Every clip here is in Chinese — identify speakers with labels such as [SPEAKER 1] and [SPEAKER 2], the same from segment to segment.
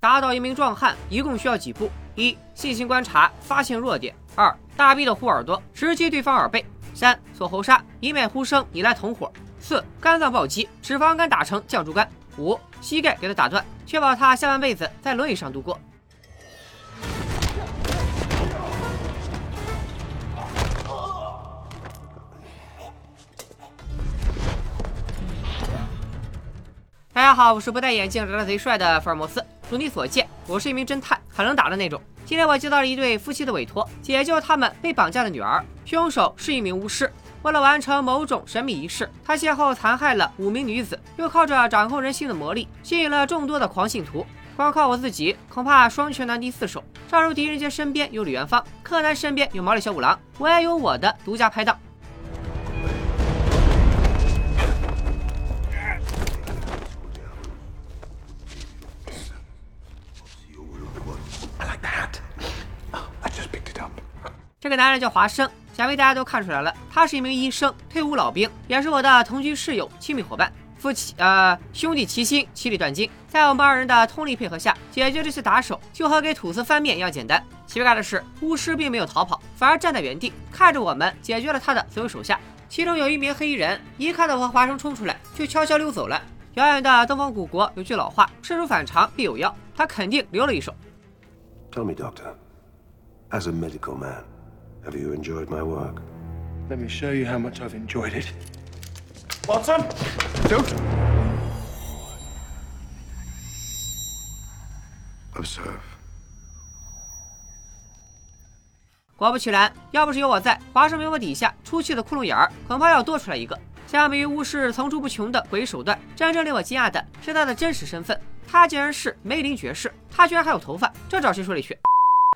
[SPEAKER 1] 打倒一名壮汉一共需要几步？一、细心观察，发现弱点；二、大臂的护耳朵，直击对方耳背；三、锁喉杀，以免呼声引来同伙；四、肝脏暴击，脂肪肝打成酱猪肝；五、膝盖给他打断，确保他下半辈子在轮椅上度过。大家好，我是不戴眼镜、长得贼帅的福尔摩斯。如你所见，我是一名侦探，很能打的那种。今天我接到了一对夫妻的委托，解救他们被绑架的女儿。凶手是一名巫师，为了完成某种神秘仪式，他先后残害了五名女子，又靠着掌控人心的魔力，吸引了众多的狂信徒。光靠我自己，恐怕双拳难敌四手。正如狄仁杰身边有李元芳，柯南身边有毛利小五郎，我也有我的独家拍档。这个男人叫华生，想必大家都看出来了，他是一名医生，退伍老兵，也是我的同居室友、亲密伙伴，夫妻呃兄弟齐心，其利断金。在我们二人的通力配合下，解决这些打手就和给吐司翻面一样简单。奇怪的是，巫师并没有逃跑，反而站在原地看着我们解决了他的所有手下。其中有一名黑衣人，一看到我和华生冲出来，就悄悄溜走了。遥远的东方古国有句老话：事出反常必有妖，他肯定留了一手。
[SPEAKER 2] Tell me, Doctor, as a medical man. Have you enjoyed my work?
[SPEAKER 3] Let me show you how much I've enjoyed it. Watson! Don't!
[SPEAKER 2] Observe.
[SPEAKER 1] 果不其然，要不是有我在，华生眉毛底下出气的窟窿眼儿恐怕要多出来一个。相比于巫师层出不穷的诡异手段，真正令我惊讶的是他的真实身份，他竟然是梅林爵士，他居然还有头发，这找谁说理去？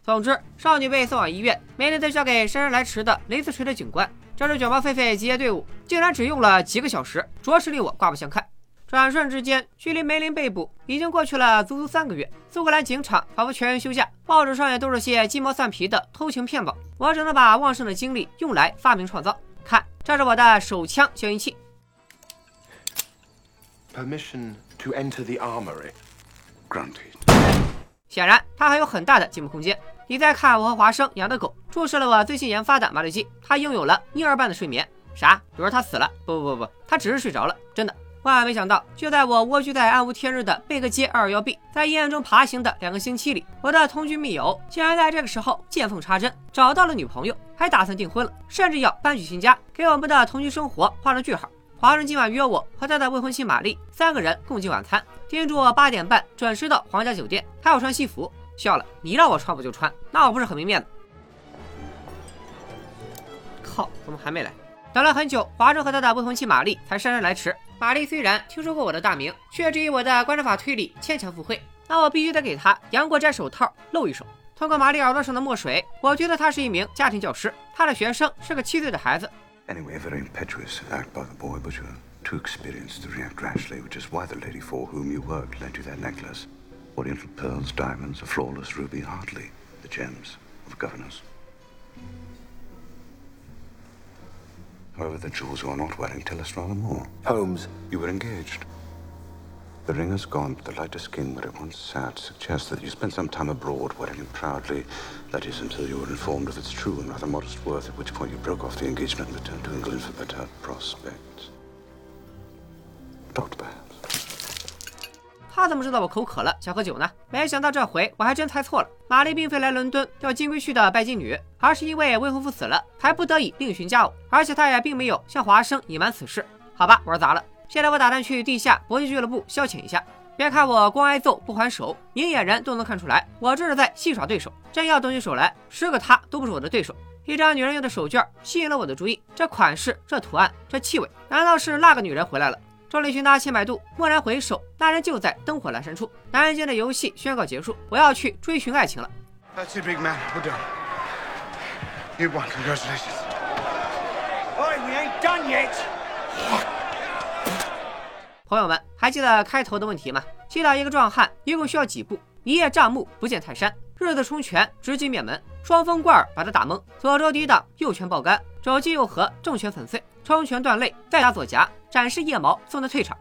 [SPEAKER 1] 总之，少女被送往医院，梅林则交给姗姗来迟的雷斯锤的警官。这支卷毛狒狒集结队伍竟然只用了几个小时，着实令我刮目相看。转瞬之间，距离梅林被捕已经过去了足足三个月。苏格兰警场仿佛全员休假，报纸上也都是些鸡毛蒜皮的偷情骗保。我只能把旺盛的精力用来发明创造。看，这是我的手枪消音器。
[SPEAKER 3] Permission to enter the armory.
[SPEAKER 2] Granted.
[SPEAKER 1] 显然，他还有很大的进步空间。你再看我和华生养的狗，注射了我最新研发的麻醉剂，它拥有了婴儿般的睡眠。啥？有人他死了？不不不不，他只是睡着了。真的。万万没想到，就在我蜗居在暗无天日的贝克街二幺 B，在阴暗中爬行的两个星期里，我的同居密友竟然在这个时候见缝插针，找到了女朋友，还打算订婚了，甚至要搬去新家，给我们的同居生活画上句号。华生今晚约我和他的未婚妻玛丽三个人共进晚餐，叮嘱我八点半准时到皇家酒店，还要穿西服。笑了，你让我穿我就穿，那我不是很没面子？靠，怎么还没来？等了很久，华生和他的未婚妻玛丽才姗姗来迟。玛丽虽然听说过我的大名，却质疑我的观察法推理牵强附会，那我必须得给他杨过摘手套露一手。通过玛丽耳朵上的墨水，我觉得他是一名家庭教师，他的学生是个七岁的孩子。
[SPEAKER 2] Anyway, very impetuous act by the boy, but you're too experienced to react rashly, which is why the lady for whom you work lent you that necklace. Oriental pearls, diamonds, a flawless ruby, hardly the gems of a governors. However, the jewels you are not wearing tell us rather more.
[SPEAKER 3] Holmes.
[SPEAKER 2] You were engaged. The ring has gone, but the lighter skin where it once sat suggests that you spent some time abroad wearing it proudly. That is, until you were informed of its true and rather modest worth, at which point you broke off the engagement and returned to England for better prospects. Doctor.
[SPEAKER 1] 他怎么知道我口渴了想喝酒呢？没想到这回我还真猜错了。玛丽并非来伦敦钓金龟婿的拜金女，而是因为未婚夫死了，才不得已另寻家偶。而且她也并没有向华生隐瞒此事。好吧，玩砸了。现在我打算去地下搏击俱乐部消遣一下。别看我光挨揍不还手，明眼人都能看出来，我这是在戏耍对手。真要动起手来，十个他都不是我的对手。一张女人用的手绢吸引了我的注意，这款式、这图案、这气味，难道是那个女人回来了？众里寻他千百度，蓦然回首，那人就在灯火阑珊处。男人间的游戏宣告结束，我要去追寻爱情了。
[SPEAKER 3] That's big man. We're done. You won. Congratulations.
[SPEAKER 4] Oi, we ain't done yet.
[SPEAKER 1] 朋友们，还记得开头的问题吗？击倒一个壮汉一共需要几步？一叶障目，不见泰山。日字冲拳直击面门双峰贯耳把他打懵左招抵挡右拳爆肝肘击右合正拳粉碎冲拳断肋再打左颊展示腋毛送他退场。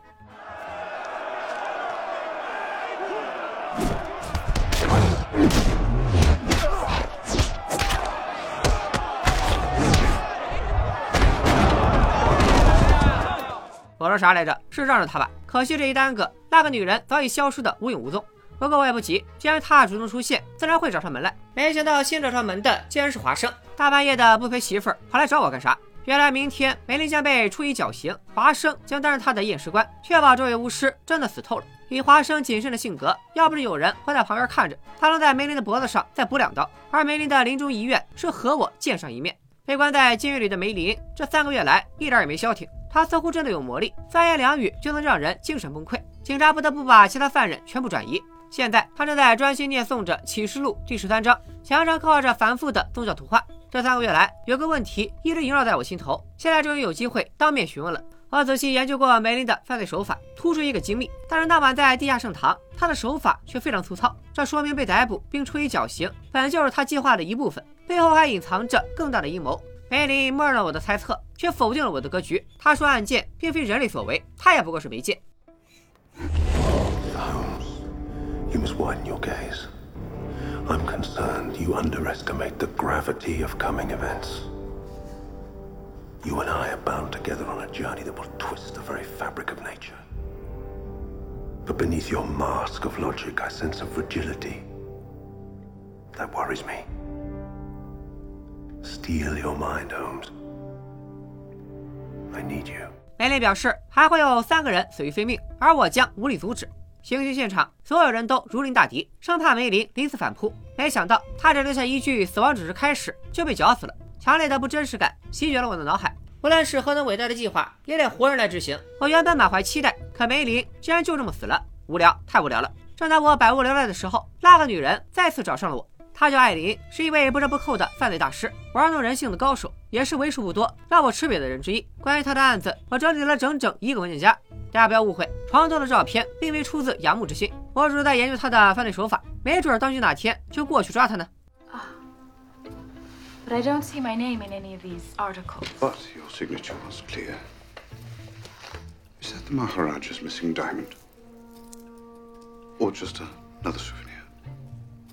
[SPEAKER 1] 我说啥来着？是让着他吧。可惜这一耽搁那个女人早已消失的无影无踪。不过我也不急，既然他主动出现，自然会找上门来。没想到先找上门的竟然是华生，大半夜的不陪媳妇儿，跑来找我干啥？原来明天梅林将被处以绞刑，华生将担任他的验尸官，确保这位巫师真的死透了。以华生谨慎的性格，要不是有人会在旁边看着，他能在梅林的脖子上再补两刀。而梅林的临终遗愿是和我见上一面。被关在监狱里的梅林，这三个月来一点也没消停。他似乎真的有魔力，三言两语就能让人精神崩溃。警察不得不把其他犯人全部转移。现在他正在专心念诵着《启示录》第十三章，墙上刻画着繁复的宗教图画。这三个月来，有个问题一直萦绕在我心头，现在终于有机会当面询问了。我仔细研究过梅林的犯罪手法，突出一个机密。但是那晚在地下圣堂，他的手法却非常粗糙，这说明被逮捕并处以绞刑本就是他计划的一部分，背后还隐藏着更大的阴谋。梅林默认了我的猜测，却否定了我的格局。他说案件并非人类所为，他也不过是媒介。
[SPEAKER 5] You must widen your gaze. I'm concerned you underestimate the gravity of coming events. You and I are bound together on a journey that will twist the very fabric of nature. But beneath your mask of logic, I sense a fragility. That worries me. Steel your mind, Holmes. I need you.
[SPEAKER 1] 梅林表示，还会有三个人死于非命，而我将无力阻止。 行刑现场，所有人都如临大敌，生怕梅林临死反扑。没想到他只留下一句“死亡只是开始”，就被绞死了。强烈的不真实感席卷了我的脑海。无论是何等伟大的计划，也得活人来执行。我原本满怀期待，可梅林竟然就这么死了，无聊，太无聊了。正当我百无聊赖的时候，那个女人再次找上了我。她叫艾琳，是一位不折不扣的犯罪大师，玩弄人性的高手，也是为数不多让我吃瘪的人之一。关于她的案子，我整理了整整一个文件夹。大家不要误会，床头的照片并非出自仰慕之心，我只是在研究他的犯罪手法，没准当局哪天就过去抓他呢。
[SPEAKER 6] But I don't see my name in any of these articles.
[SPEAKER 2] But your signature was clear. Is that the Maharaja's missing diamond? Or just another souvenir?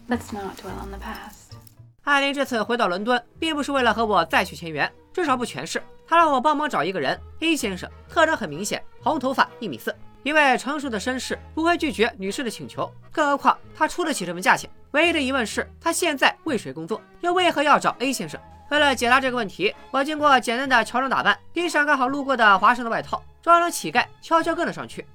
[SPEAKER 6] Let's not dwell on the past.
[SPEAKER 1] 艾琳这次回到伦敦，并不是为了和我再续前缘，至少不全是。他让我帮忙找一个人，A 先生，特征很明显，红头发，一米四，一位成熟的绅士不会拒绝女士的请求，更何况他出得起这份价钱。唯一的疑问是，他现在为谁工作，又为何要找 A 先生？为了解答这个问题，我经过简单的乔装打扮，披上刚好路过的华生的外套，装成乞丐，悄悄跟了上去。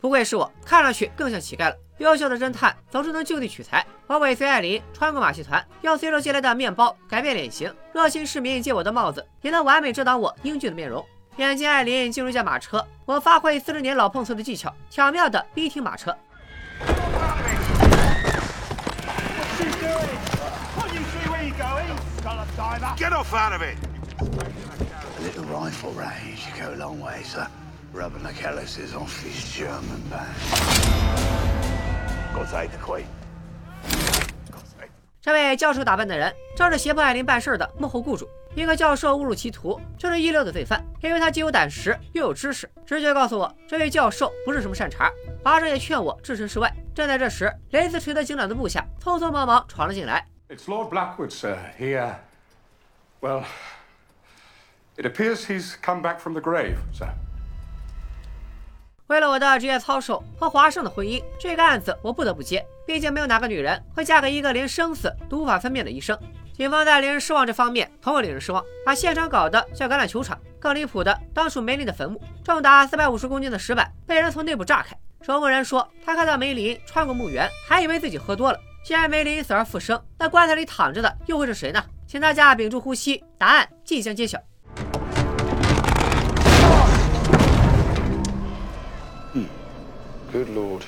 [SPEAKER 1] 不愧是我，看上去更像乞丐了。优秀的侦探总是能就地取材。我尾随艾琳穿过马戏团，用随手借来的面包改变脸型。热心市民借我的帽子，也能完美遮挡我英俊的面容。眼见艾琳进入一架马车，我发挥四十年老碰瓷的技巧，巧妙地逼停马车。
[SPEAKER 2] Get off out of it!
[SPEAKER 7] A little rifle range go a long way, sir. Rubbing the calluses off his German band. God save the Queen.
[SPEAKER 1] 这位教授打扮的人，正是胁迫艾琳办事的幕后雇主。一个教授误入歧途，这是一流的罪犯，因为他既有胆识又有知识。直觉告诉我，这位教授不是什么善茬。华生也劝我置身事外。正在这时，雷斯垂德警长的部下匆匆忙忙闯了进来。
[SPEAKER 3] It's Lord Blackwood, sir. He, uh, well, it appears he's come back from the grave, sir.
[SPEAKER 1] 为了我的职业操守和华盛的婚姻，这个案子我不得不接。毕竟没有哪个女人会嫁给一个连生死都无法分辨的医生。警方在令人失望这方面同样令人失望，把现场搞得像橄榄球场。更离谱的当属梅林的坟墓，重达四百五十公斤的石板被人从内部炸开。守墓人说，他看到梅林穿过墓园，还以为自己喝多了。既然梅林死而复生，那棺材里躺着的又会是谁呢？请大家屏住呼吸，答案即将揭晓。
[SPEAKER 2] Good lord.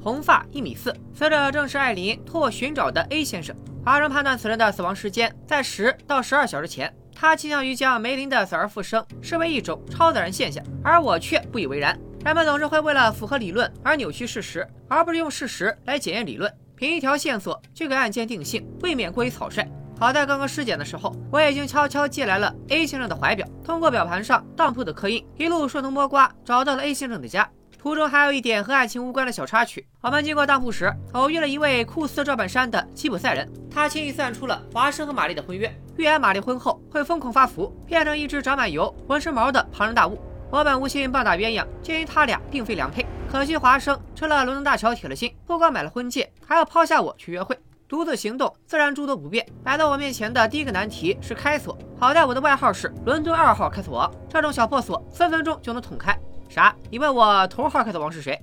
[SPEAKER 1] 红发一米四，死者正是艾琳托我寻找的 A 先生。华生判断此人的死亡时间在十到十二小时前。他倾向于将梅林的死而复生视为一种超自然现象，而我却不以为然。人们总是会为了符合理论而扭曲事实，而不是用事实来检验理论。凭一条线索就给案件定性，未免过于草率。好在刚刚尸检的时候，我已经悄悄借来了 A 先生的怀表，通过表盘上当铺的刻印，一路顺藤摸瓜找到了 A 先生的家。途中还有一点和爱情无关的小插曲：我们经过当铺时，偶遇了一位酷似赵本山的吉普赛人，他轻易算出了华生和玛丽的婚约，预言玛丽婚后会疯狂发福，变成一只长满油、浑身毛的庞然大物。我本无心棒打鸳鸯，鉴于他俩并非良配。可惜华生吃了伦敦大桥铁了心，不光买了婚戒，还要抛下我去约会。独自行动，自然诸多不便。摆到我面前的第一个难题是开锁。好在我的外号是伦敦二号开锁王，这种小破锁分分钟就能捅开。啥？你问我头号开头王是谁？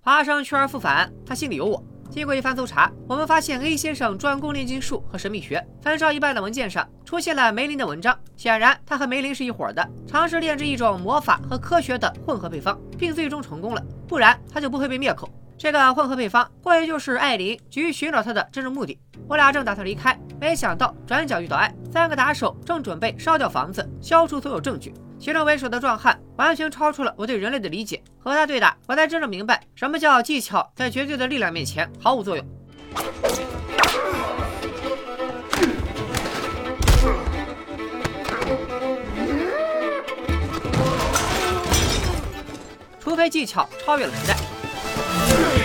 [SPEAKER 1] 华生去而复返，他心里有我。经过一番搜查，我们发现 A 先生专攻炼金术和神秘学。焚烧一半的文件上出现了梅林的文章，显然他和梅林是一伙的，尝试炼制一种魔法和科学的混合配方，并最终成功了。不然他就不会被灭口。这个混合配方，或许就是艾琳急于寻找他的真正目的。我俩正打算离开，没想到转角遇到爱，三个打手正准备烧掉房子，消除所有证据。其中为首的壮汉完全超出了我对人类的理解，和他对打，我才真正明白什么叫技巧在绝对的力量面前毫无作用。除非技巧超越了时代。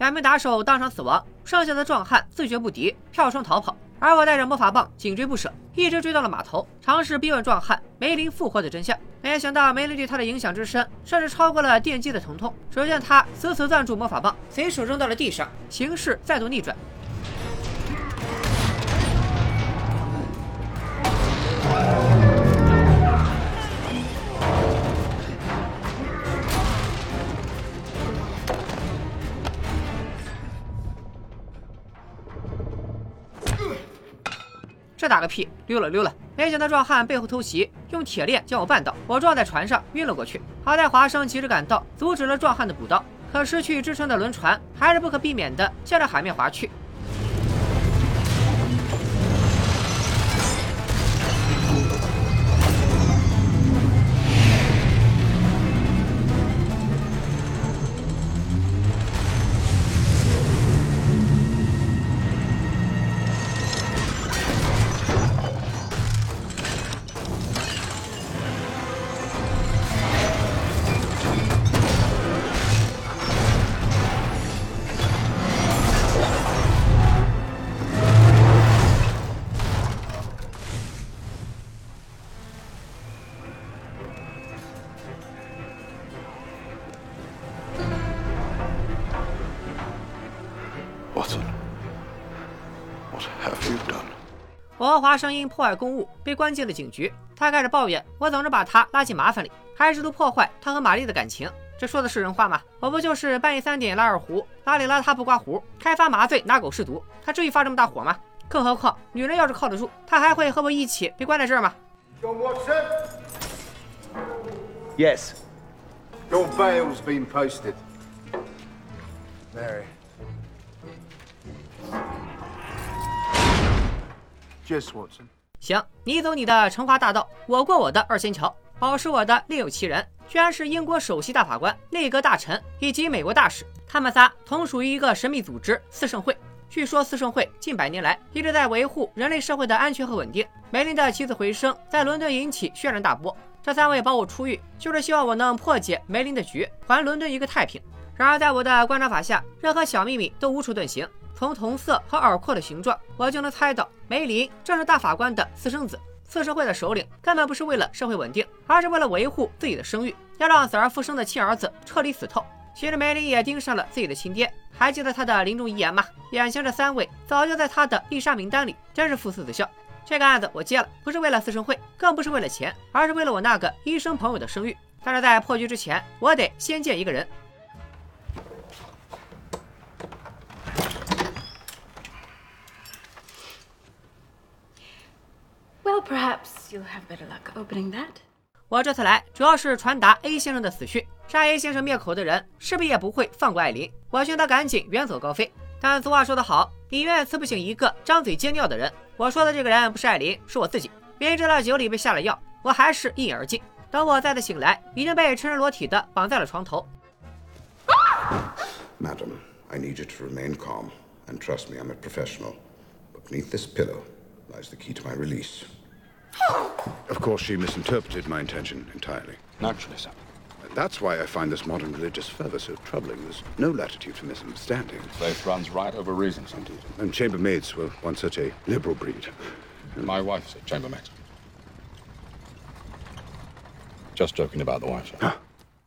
[SPEAKER 1] 两名打手当场死亡，剩下的壮汉自觉不敌，跳窗逃跑。而我带着魔法棒紧追不舍，一直追到了码头，尝试逼问壮汉梅林复活的真相。没想到梅林对他的影响之深，甚至超过了电击的疼痛。只见他死死攥住魔法棒，随手扔到了地上，形势再度逆转。打个屁！溜了溜了，没想到壮汉背后偷袭，用铁链将我绊倒，我撞在船上晕了过去。好在华生及时赶到，阻止了壮汉的补刀。可失去支撑的轮船还是不可避免的向着海面划去。我和华生因破坏公务被关进了警局。他开始抱怨我总是把他拉进麻烦里，还试图破坏他和玛丽的感情。这说的是人话吗？我不就是半夜三点拉二胡，邋里邋遢不刮胡，开发麻醉拿狗试毒，他至于发这么大火吗？更何况女人要是靠得住，他还会和我一起被关在这儿吗
[SPEAKER 8] yesbailsbeinposted Just Watson。
[SPEAKER 1] 行，你走你的成华大道，我过我的二仙桥。保释我的另有其人，居然是英国首席大法官、内阁大臣以及美国大使。他们仨同属于一个神秘组织——四圣会。据说四圣会近百年来一直在维护人类社会的安全和稳定。梅林的起死回生在伦敦引起轩然大波。这三位保我出狱，就是希望我能破解梅林的局，还伦敦一个太平。然而在我的观察法下，任何小秘密都无处遁形。从瞳色和耳廓的形状，我就能猜到梅林正是大法官的私生子。四圣会的首领根本不是为了社会稳定，而是为了维护自己的声誉，要让死而复生的亲儿子彻底死透。其实梅林也盯上了自己的亲爹，还记得他的临终遗言吗？眼前这三位早就在他的必杀名单里，真是父慈子孝。这个案子我接了，不是为了四生会，更不是为了钱，而是为了我那个医生朋友的声誉。但是在破局之前，我得先见一个人。
[SPEAKER 6] Perhaps you'll have better luck opening that.
[SPEAKER 1] 我这次来主要是传达 A 先生的死讯，杀 A 先生灭口的人势必也不会放过艾琳。我劝他赶紧远走高飞。但俗话说得好，你永远刺不醒一个张嘴接尿的人。我说的这个人不是艾琳，是我自己。明知道酒里被下了药，我还是一饮而尽。等我再次醒来，已经被赤身裸体的绑在了床头。
[SPEAKER 2] Madam, I need you to remain calm and trust me, I'm a professional. But beneath this pillow lies the key to my release. Of course, she misinterpreted my intention entirely.
[SPEAKER 3] Naturally, sir.
[SPEAKER 2] That's why I find this modern religious fervor so troubling. There's no latitude for misunderstanding.
[SPEAKER 3] Faith runs right over reasons, indeed.
[SPEAKER 2] And chambermaids were once such a liberal breed.
[SPEAKER 3] My wife's a chambermaid. Just joking about the wife, sir.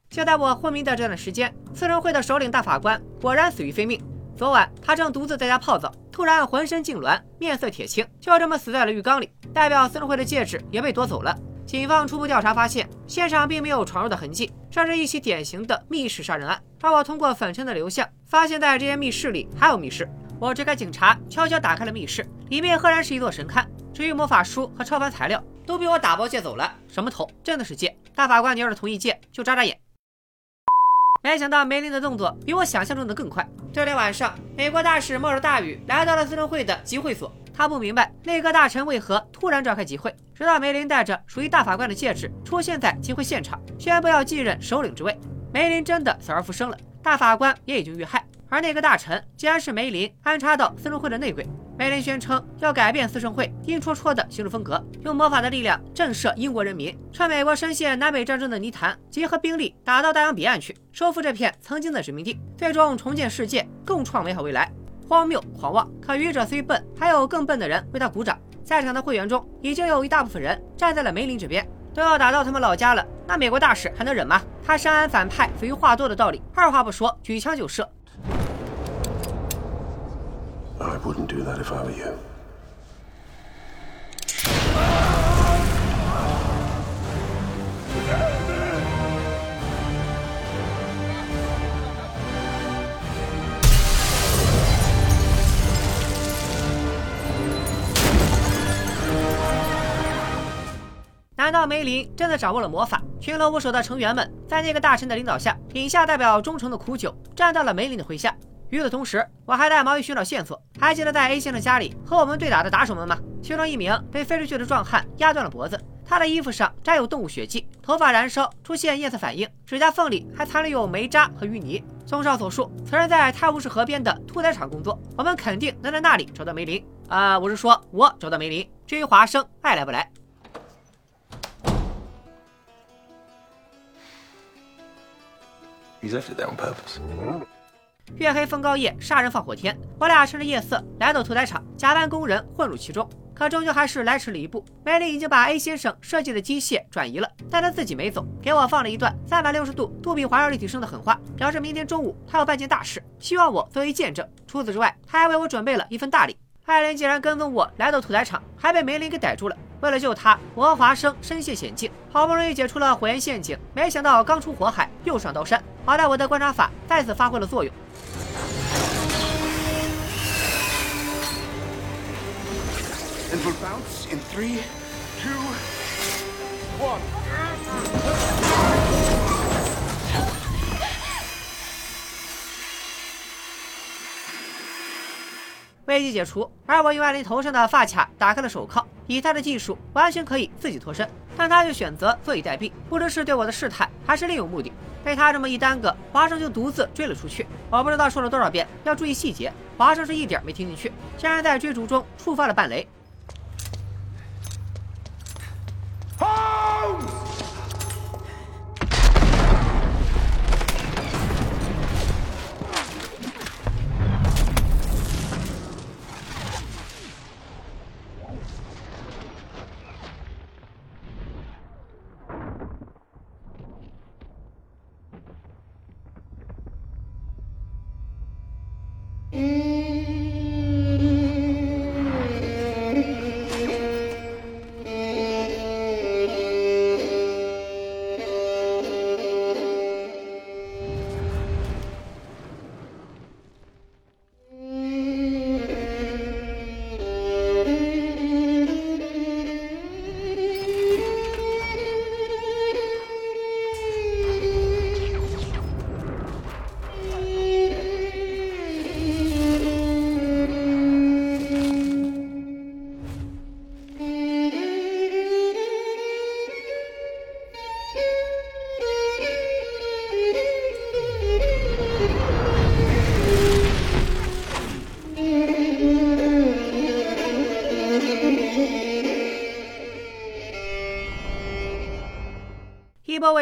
[SPEAKER 1] 就在我昏迷的这段时间，四人会的首领大法官果然死于非命。 昨晚他正独自在家泡澡，突然浑身痉挛，面色铁青，就这么死在了浴缸里。代表四人会的戒指也被夺走了。警方初步调查发现，现场并没有闯入的痕迹，这是一起典型的密室杀人案。而我通过粉尘的流向，发现在这间密室里还有密室。我支开警察，悄悄打开了密室，里面赫然是一座神龛。至于魔法书和超凡材料，都被我打包借走了。什么头，真的是借！大法官，你要是同意借，就眨眨眼。没想到梅林的动作比我想象中的更快。这天晚上，美国大使冒着大雨来到了私政会的集会所。他不明白内阁大臣为何突然召开集会，直到梅林带着属于大法官的戒指出现在集会现场，宣布要继任首领之位。梅林真的死而复生了，大法官也已经遇害，而那个大臣竟然是梅林安插到私人会的内鬼。梅林宣称要改变私生会阴戳戳的行事风格，用魔法的力量震慑英国人民，趁美国深陷南北战争的泥潭，集合兵力打到大洋彼岸去，收复这片曾经的殖民地，最终重建世界，共创美好未来。荒谬狂妄，可愚者虽笨，还有更笨的人为他鼓掌。在场的会员中，已经有一大部分人站在了梅林这边，都要打到他们老家了。那美国大使还能忍吗？他深谙反派死于话多的道理，二话不说，举枪就射。
[SPEAKER 5] I wouldn't do that if I were you.
[SPEAKER 1] 难道梅林真的掌握了魔法？群龙无首的成员们在那个大臣的领导下，饮下代表忠诚的苦酒，站到了梅林的麾下。与此同时，我还带毛衣寻找线索。还记得在 A 先生家里和我们对打的打手们吗？其中一名被飞出去的壮汉压断了脖子，他的衣服上沾有动物血迹，头发燃烧，出现厌色反应，指甲缝里还残留有煤渣和淤泥。综上所述，此人在泰晤士河边的屠宰场工作，我们肯定能在那里找到梅林。啊、我是说，我找到梅林。至于华生，爱来不来
[SPEAKER 5] ？He's left it there on purpose.
[SPEAKER 1] 月黑风高夜，杀人放火天。我俩趁着夜色来到屠宰场，假扮工人混入其中。可终究还是来迟了一步。梅林已经把 A 先生设计的机械转移了，但他自己没走，给我放了一段三百六十度杜比环绕立体声的狠话，表示明天中午他要办件大事，希望我作为见证。除此之外，他还为我准备了一份大礼。艾琳竟然跟踪我来到屠宰场，还被梅林给逮住了。为了救他，我和华生身陷险境，好不容易解除了火焰陷阱，没想到刚出火海又上刀山。好在我的观察法再次发挥了作用。
[SPEAKER 4] And we'll bounce in three, two, one.
[SPEAKER 1] 危机解除，而我用艾琳头上的发卡打开了手铐。以他的技术，完全可以自己脱身，但他却选择坐以待毙，不知是对我的试探，还是另有目的。被他这么一耽搁，华生就独自追了出去。我不知道说了多少遍要注意细节，华生是一点没听进去，竟然在追逐中触发了绊雷。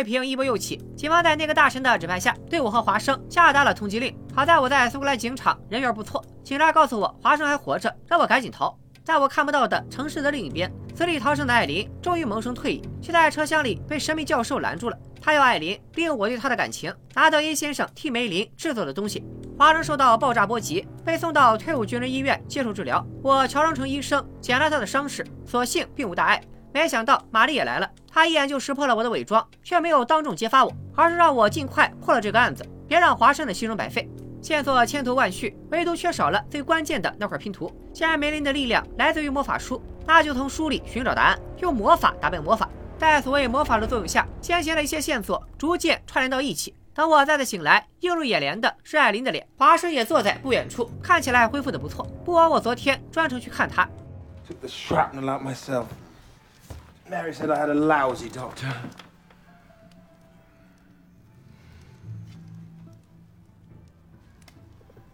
[SPEAKER 1] 波未平，一波又起。警方在那个大臣的指派下，对我和华生下达了通缉令。好在我在苏格兰警场人缘不错，警察告诉我华生还活着，让我赶紧逃。在我看不到的城市的另一边，死里逃生的艾琳终于萌生退意，却在车厢里被神秘教授拦住了。他要艾琳利用我对他的感情，拿到 A 先生替梅林制作的东西。华生受到爆炸波及，被送到退伍军人医院接受治疗。我乔装成医生，检了他的伤势，所幸并无大碍。没想到玛丽也来了，他一眼就识破了我的伪装，却没有当众揭发我，而是让我尽快破了这个案子，别让华生的牺牲白费。线索千头万绪，唯独缺少了最关键的那块拼图。既然梅林的力量来自于魔法书，那就从书里寻找答案，用魔法打败魔法。在所谓魔法的作用下，先前的一些线索逐渐串联到一起。等我再次醒来，映入眼帘的是艾琳的脸，华生也坐在不远处，看起来恢复的不错，不枉我昨天专程去看他。
[SPEAKER 9] Took the shrapnel out myself. Mary said I had a lousy doctor.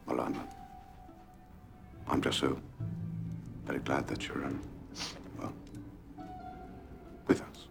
[SPEAKER 2] Well, I'm, I'm just so very glad that you're, um, well, with us.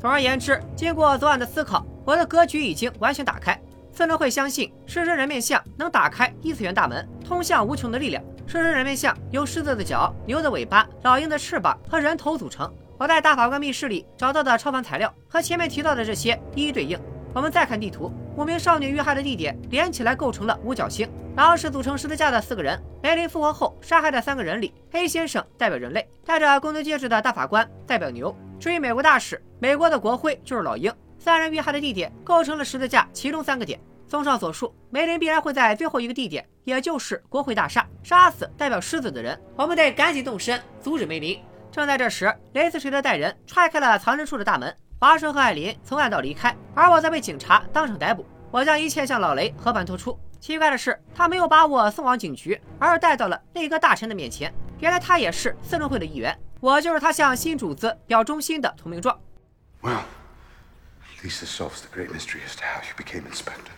[SPEAKER 1] 总而言之，经过昨晚的思考，我的格局已经完全打开。四人会相信狮身人面像能打开异次元大门，通向无穷的力量。狮身人面像由狮子的脚、牛的尾巴、老鹰的翅膀和人头组成。我在大法官密室里找到的超凡材料和前面提到的这些一一对应。我们再看地图，五名少女遇害的地点连起来构成了五角星。狼是组成十字架的四个人，梅林复活后杀害的三个人里黑先生代表人类，戴着公牛戒指的大法官代表牛。至于美国大使，美国的国徽就是老鹰。三人遇害的地点构成了十字架其中三个点。综上所述，梅林必然会在最后一个地点，也就是国会大厦，杀死代表狮子的人。我们得赶紧动身阻止梅林。正在这时，雷斯垂德带人踹开了藏身处的大门。华生和艾琳从暗道离开，而我则被警察当场逮捕。我将一切向老雷和盘托出。奇怪的是，他没有把我送往警局，而是带到了那个大臣的面前。原来他也是四人会的一员，我就是他向新主子表忠心的投名状。
[SPEAKER 2] Well, Lisa solves the great mystery as to how you became inspector.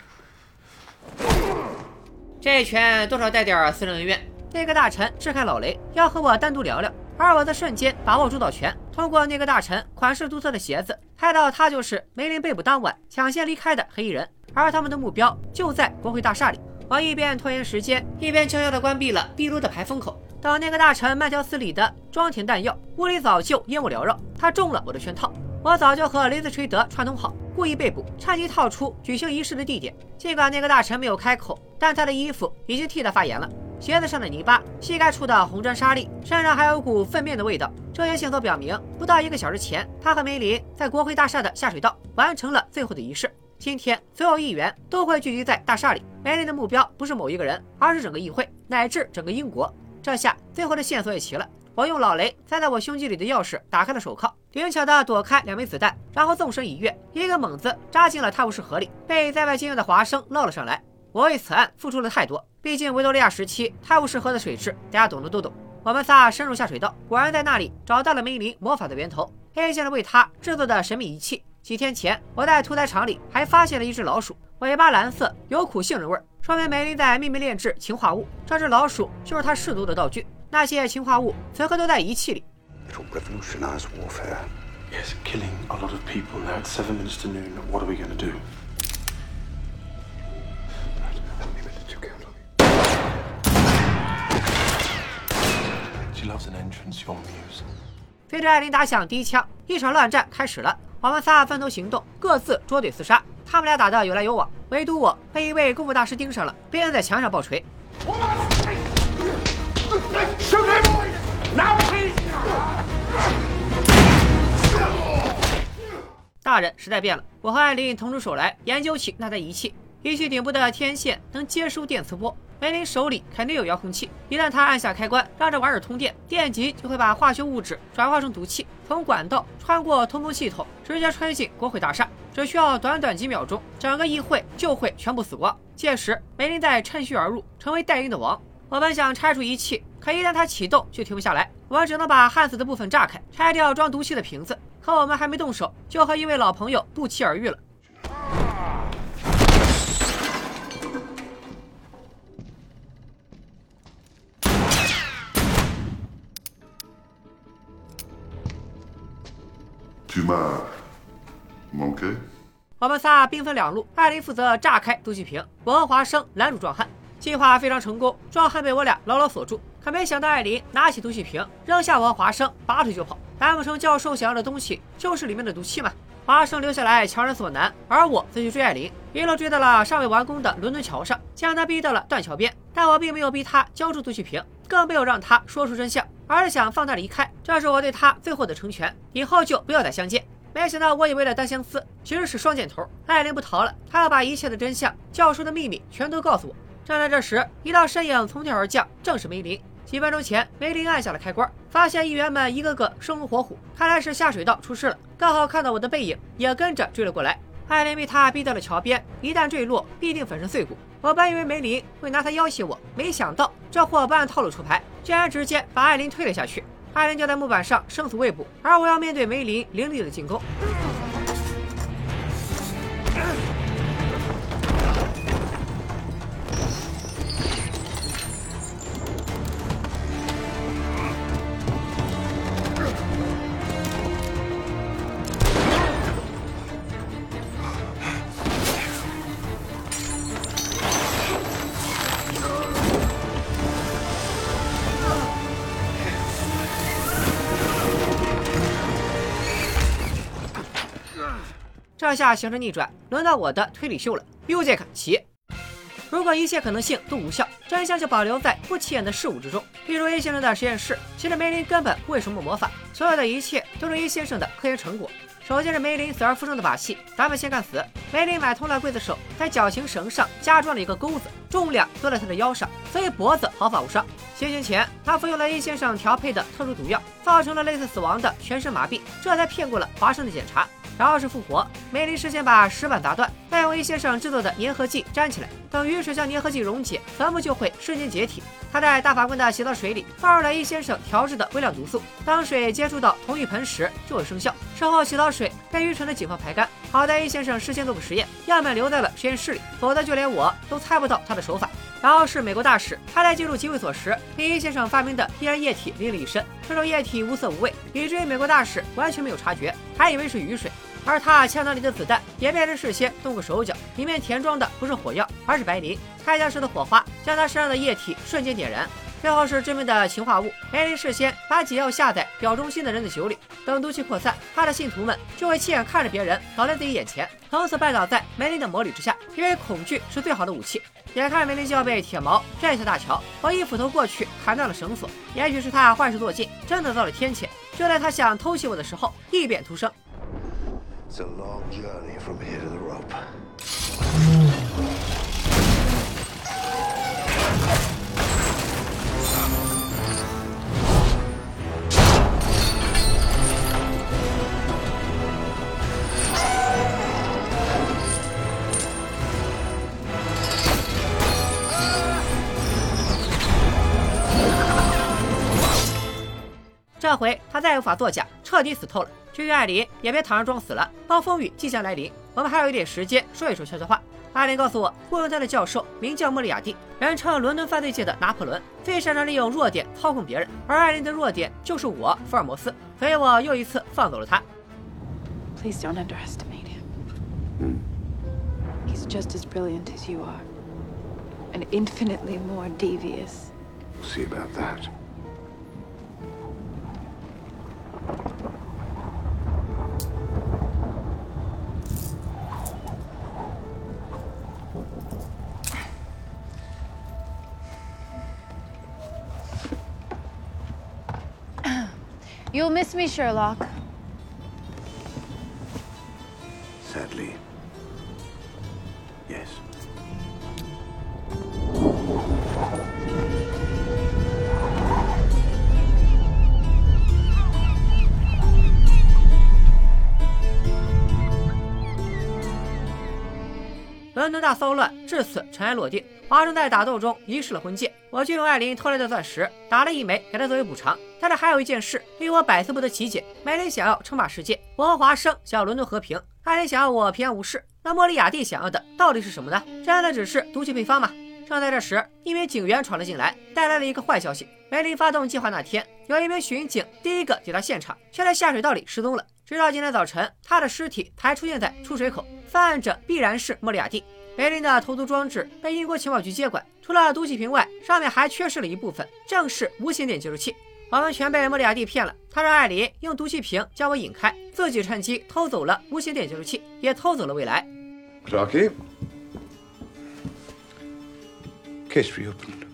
[SPEAKER 1] 这一拳多少带点私人恩怨。那个大臣支开老雷，要和我单独聊聊。而我则瞬间把握主导权，通过那个大臣款式独特的鞋子，猜到他就是梅林被捕当晚抢先离开的黑衣人，而他们的目标就在国会大厦里。我一边拖延时间，一边悄悄地关闭了壁炉的排风口。等那个大臣慢条斯理的装填弹药，屋里早就烟雾缭绕。他中了我的圈套，我早就和雷斯垂德串通好，故意被捕，趁机套出举行仪式的地点。尽管那个大臣没有开口，但他的衣服已经替他发言了。鞋子上的泥巴，膝盖处的红砖沙粒，身上还有股粪便的味道。这些线索表明，不到一个小时前，他和梅林在国会大厦的下水道完成了最后的仪式。今天，所有议员都会聚集在大厦里。梅林的目标不是某一个人，而是整个议会，乃至整个英国。这下，最后的线索也齐了。我用老雷塞在我胸肌里的钥匙打开了手铐，灵巧地躲开两枚子弹，然后纵身一跃，一个猛子扎进了泰晤士河里，被在外经验的华生捞了上来。我为此案付出了太多，毕竟维多利亚时期泰晤士河的水质，大家懂的都懂。我们仨深入下水道，果然在那里找到了梅林魔法的源头，A 先生为他制作的神秘仪器。几天前，我在屠宰场里还发现了一只老鼠，尾巴蓝色，有苦杏仁味，说明梅林在秘密炼制氰化物。这只老鼠就是他试毒的道具，那些氰化物此刻都在仪器里。随着艾琳打响第一枪，一场乱战开始了。我们仨分头行动，各自捉对厮杀。他们俩打得有来有往，唯独我被一位功夫大师盯上了，被摁在墙上爆锤。大人时代变了，我和艾琳腾出手来研究起那台仪器。仪器顶部的天线能接收电磁波，梅林手里肯定有遥控器。一旦他按下开关，让这玩意儿通电，电极就会把化学物质转化成毒气，从管道穿过通风系统，直接吹进国会大厦。只需要短短几秒钟，整个议会就会全部死光。届时，梅林再趁虚而入，成为代音的王。我本想拆除仪器，可一旦它启动，就停不下来。我只能把焊死的部分炸开，拆掉装毒气的瓶子。可我们还没动手，就和一位老朋友不期而遇了。我们仨兵分两路，艾琳负责炸开毒气瓶，我和华生拦住壮汉。计划非常成功，壮汉被我俩牢牢锁住。可没想到，艾琳拿起毒气瓶，扔下我和华生，拔腿就跑。难不成教授想要的东西就是里面的毒气吗？华生留下来强人所难，而我则去追艾琳，一路追到了尚未完工的伦敦桥上，将他逼到了断桥边。但我并没有逼他交出毒气瓶，更没有让他说出真相，而是想放他离开。这是我对他最后的成全，以后就不要再相见。没想到，我以为的单相思其实是双箭头。艾琳不逃了，她要把一切的真相、教授的秘密全都告诉我。正在这时，一道身影从天而降，正是梅林。几分钟前，梅林按下了开关，发现议员们一个个生龙活虎，看来是下水道出事了。刚好看到我的背影，也跟着追了过来。艾琳被他逼到了桥边，一旦坠落，必定粉身碎骨。我本以为梅林会拿他要挟我，没想到这货不按套路出牌，竟然直接把艾琳推了下去。艾琳就在木板上生死未卜，而我要面对梅林凌厉的进攻。这下形势逆转，轮到我的推理秀了。Music 起。如果一切可能性都无效，真相就保留在不起眼的事物之中。例如 A 先生的实验室，其实梅林根本不会什么魔法，所有的一切都是 A 先生的科研成果。首先是梅林死而复生的把戏，咱们先看死。梅林买通了刽子手，在绞刑绳上加装了一个钩子，重量坐在他的腰上，所以脖子毫发无伤。行刑前，他服用了 A 先生调配的特殊毒药，造成了类似死亡的全身麻痹，这才骗过了华生的检查。然后是复活，梅林事先把石板砸断，再用 A 先生制作的粘合剂粘起来，等雨水将粘合剂溶解，坟墓就会瞬间解体。他在大法官的洗澡水里放入了 A 先生调制的微量毒素，当水接触到同一盆时就会生效。事后洗澡水被愚蠢的警方排干，好在 A 先生事先做过实验，样本留在了实验室里，否则就连我都猜不到他的手法。然后是美国大使，他在进入集会所时，被 A 先生发明的易燃液体淋了一身，这种液体无色无味，以至于美国大使完全没有察觉，还以为是雨水。而他枪膛里的子弹也被人事先动过手脚，里面填装的不是火药，而是白磷。开枪时的火花将他身上的液体瞬间点燃。最后是致命的氰化物，梅林事先把解药下在表忠心的人的酒里，等毒气扩散，他的信徒们就会亲眼看着别人倒在自己眼前，从此拜倒在梅林的魔力之下。因为恐惧是最好的武器。眼看梅林就要被铁矛拽下大桥，我一斧头过去砍断了绳索。也许是他坏事做尽，真的到了天谴。就在他想偷袭我的时候，异变突生。
[SPEAKER 7] It's a long journey from here to the rope.
[SPEAKER 1] 这回他再无法作假， 彻底死透了。至于艾琳，也别躺着装死了。暴风雨即将来临，我们还有一点时间说一说悄悄话。艾琳告诉我，雇佣他的教授名叫莫里亚蒂，人称伦敦犯罪界的拿破仑，最擅长利用弱点操控别人。而艾琳的弱点就是我，福尔摩斯，所以我又一次放走了他。
[SPEAKER 6] Please don't underestimate him. He's just as brilliant as you are, and infinitely more devious.
[SPEAKER 2] We'll see about that.
[SPEAKER 6] You'll miss me, Sherlock.
[SPEAKER 1] 伦敦大骚乱至此尘埃落定，华生在打斗中遗失了婚戒，我就用艾琳偷来的钻石打了一枚给他作为补偿。但是还有一件事令我百思不得其解：梅林想要称霸世界，我和华生想要伦敦和平，艾琳想要我平安无事。那莫里亚蒂想要的到底是什么呢？真的只是毒气配方吗？正在这时，一名警员闯了进来，带来了一个坏消息：梅林发动计划那天，有一名巡警第一个抵达现场，却在下水道里失踪了。直到今天早晨，他的尸体还出现在出水口，犯案者必然是莫里亚蒂。北林的投毒装置被英国情报局接管，除了毒气瓶外，上面还缺失了一部分，正是无线电接收器。我们全被莫里亚蒂骗了，他让艾琳用毒气瓶将我引开，自己趁机偷走了无线电接收器，也偷走了未来。
[SPEAKER 2] Clarky. Case reopened.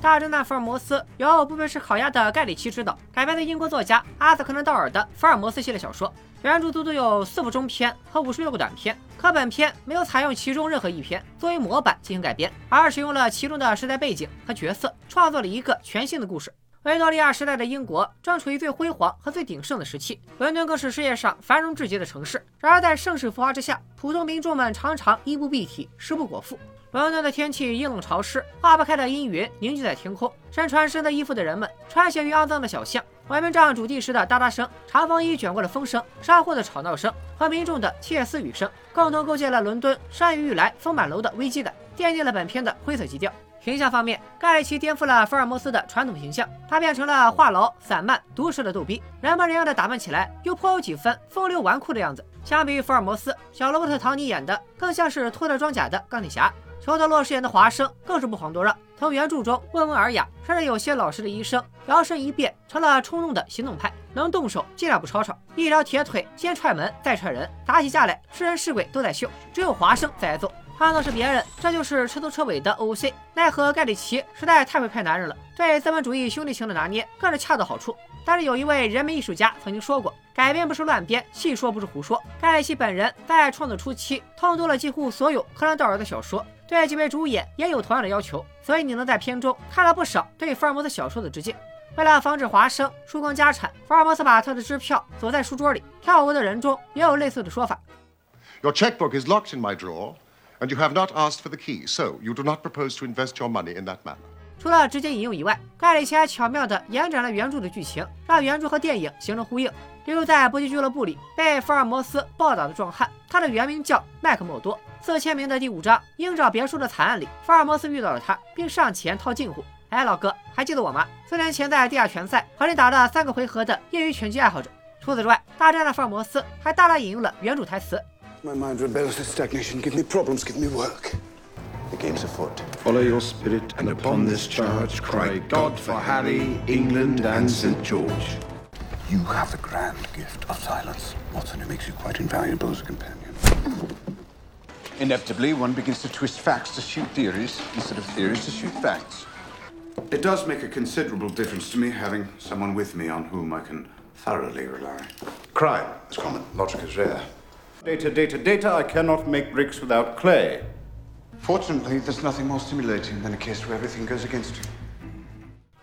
[SPEAKER 1] 大侦探福尔摩斯由部分是烤鸭的盖里奇执导，改编自英国作家阿瑟·柯南道尔的福尔摩斯系列小说。原著足足有四部中篇和五十六个短篇，可本片没有采用其中任何一篇作为模板进行改编，而使用了其中的时代背景和角色，创作了一个全新的故事。维多利亚时代的英国正处于最辉煌和最鼎盛的时期，伦敦更是世界上繁荣至极的城市。然而，在盛世浮华之下，普通民众们常常衣不蔽体，食不果腹。伦敦的天气阴冷潮湿，化不开的阴云凝聚在天空。身穿深色衣服的人们穿行于肮脏的小巷，外面仗主地时的哒哒声，长风衣卷过的风声，商户的吵闹声和民众的窃私语声，共同构建了伦敦山雨欲来风满楼的危机感，奠定了本片的灰色基调。形象方面，盖里奇颠覆了福尔摩斯的传统形象，他变成了话痨、散漫、毒舌的逗逼，人模人样的打扮起来，又颇有几分风流纨绔的样子。相比于福尔摩斯，小罗伯特·唐尼演的更像是脱了装甲的钢铁侠。裘德·洛饰演的华生更是不遑多让，从原著中温文尔雅，甚至有些老实的医生，摇身一变成了冲动的行动派，能动手尽量不吵吵，一条铁腿先踹门再踹人，打起架来是人是鬼都在秀，只有华生在挨揍。换做是别人，这就是彻头彻尾的 OC。奈何盖里奇实在太会拍男人了，对资本主义兄弟情的拿捏更是恰到好处。但是有一位人民艺术家曾经说过，改编不是乱编，戏说不是胡说。盖里奇本人在创作初期通读了几乎所有柯南道尔的小说，对几位主演也有同样的要求，所以你能在片中看了不少对福尔摩斯小说的致敬。为了防止华生输光家产，福尔摩斯把他的支票锁在书桌里。跳舞的人中也有类似的说法。
[SPEAKER 10] Your checkbook is locked in my drawer. And you have not asked for the key, so you do not propose to invest your money in that manner.
[SPEAKER 1] 除了直接引用以外，盖里奇还巧妙地延展了原著的剧情，让原著和电影形成呼应。例如，在搏击俱乐部里被福尔摩斯暴打的壮汉，他的原名叫麦克莫多。四千名的第五章鹰爪别墅的惨案里，福尔摩斯遇到了他，并上前套近乎。哎，老哥，还记得我吗？四年前在地下拳赛和你打了三个回合的业余拳击爱好者。除此之外，大战的福尔摩斯还大大引用了原主台词。
[SPEAKER 2] My mind rebels with stagnation. Give me problems, give me work. The game's afoot.
[SPEAKER 5] Follow your spirit, and upon this charge cry God for Harry, England, and St. George.
[SPEAKER 2] You have the grand gift of silence. Watson, it makes you quite invaluable as a companion.
[SPEAKER 4] Inevitably, one begins to twist facts to suit theories instead of theories to suit facts.
[SPEAKER 2] It does make a considerable difference to me having someone with me on whom I can thoroughly rely. Crime is common, logic is rare.
[SPEAKER 8] Data, data, data. I cannot make bricks without clay.
[SPEAKER 2] Fortunately, there's nothing more stimulating than a case where everything goes against you.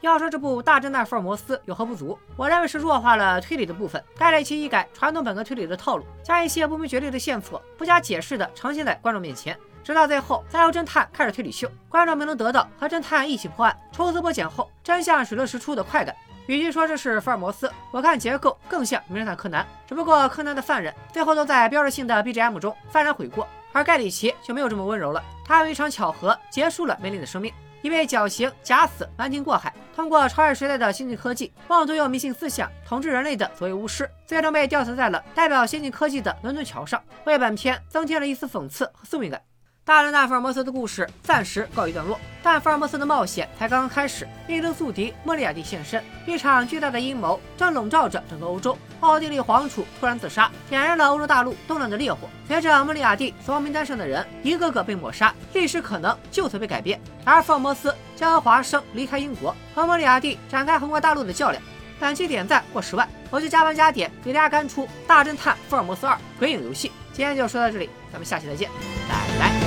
[SPEAKER 1] 要说这部《大侦探福尔摩斯》有何不足，我认为是弱化了推理的部分。盖里奇一改传统本格推理的套路，将一些不明觉厉的线索不加解释的呈现在观众面前，直到最后再由侦探开始推理秀，观众们能得到和侦探一起破案、抽丝剥茧后真相水落石出的快感。与其说这是福尔摩斯，我看结构更像名侦探柯南。只不过柯南的犯人最后都在标志性的 BGM 中幡然悔过，而盖里奇就没有这么温柔了。他用一场巧合结束了梅林的生命，一位绞刑假死瞒天过海，通过超越时代的先进科技，妄图用迷信思想统治人类的所谓巫师，最终被吊死在了代表先进科技的伦敦桥上，为本片增添了一丝讽刺和宿命感。大侦探福尔摩斯的故事暂时告一段落，但福尔摩斯的冒险才刚刚开始。印度宿敌莫里亚蒂现身，一场巨大的阴谋正笼罩着整个欧洲。奥地利皇储突然自杀，点燃了欧洲大陆动乱的烈火。随着莫里亚蒂死亡名单上的人一个个被抹杀，历史可能就此被改变。而福尔摩斯将和华生离开英国，和莫里亚蒂展开横跨大陆的较量。本期点赞过十万，我就加班加点给大家干出《大侦探福尔摩斯二：鬼影游戏》。今天就说到这里，咱们下期再见，拜拜。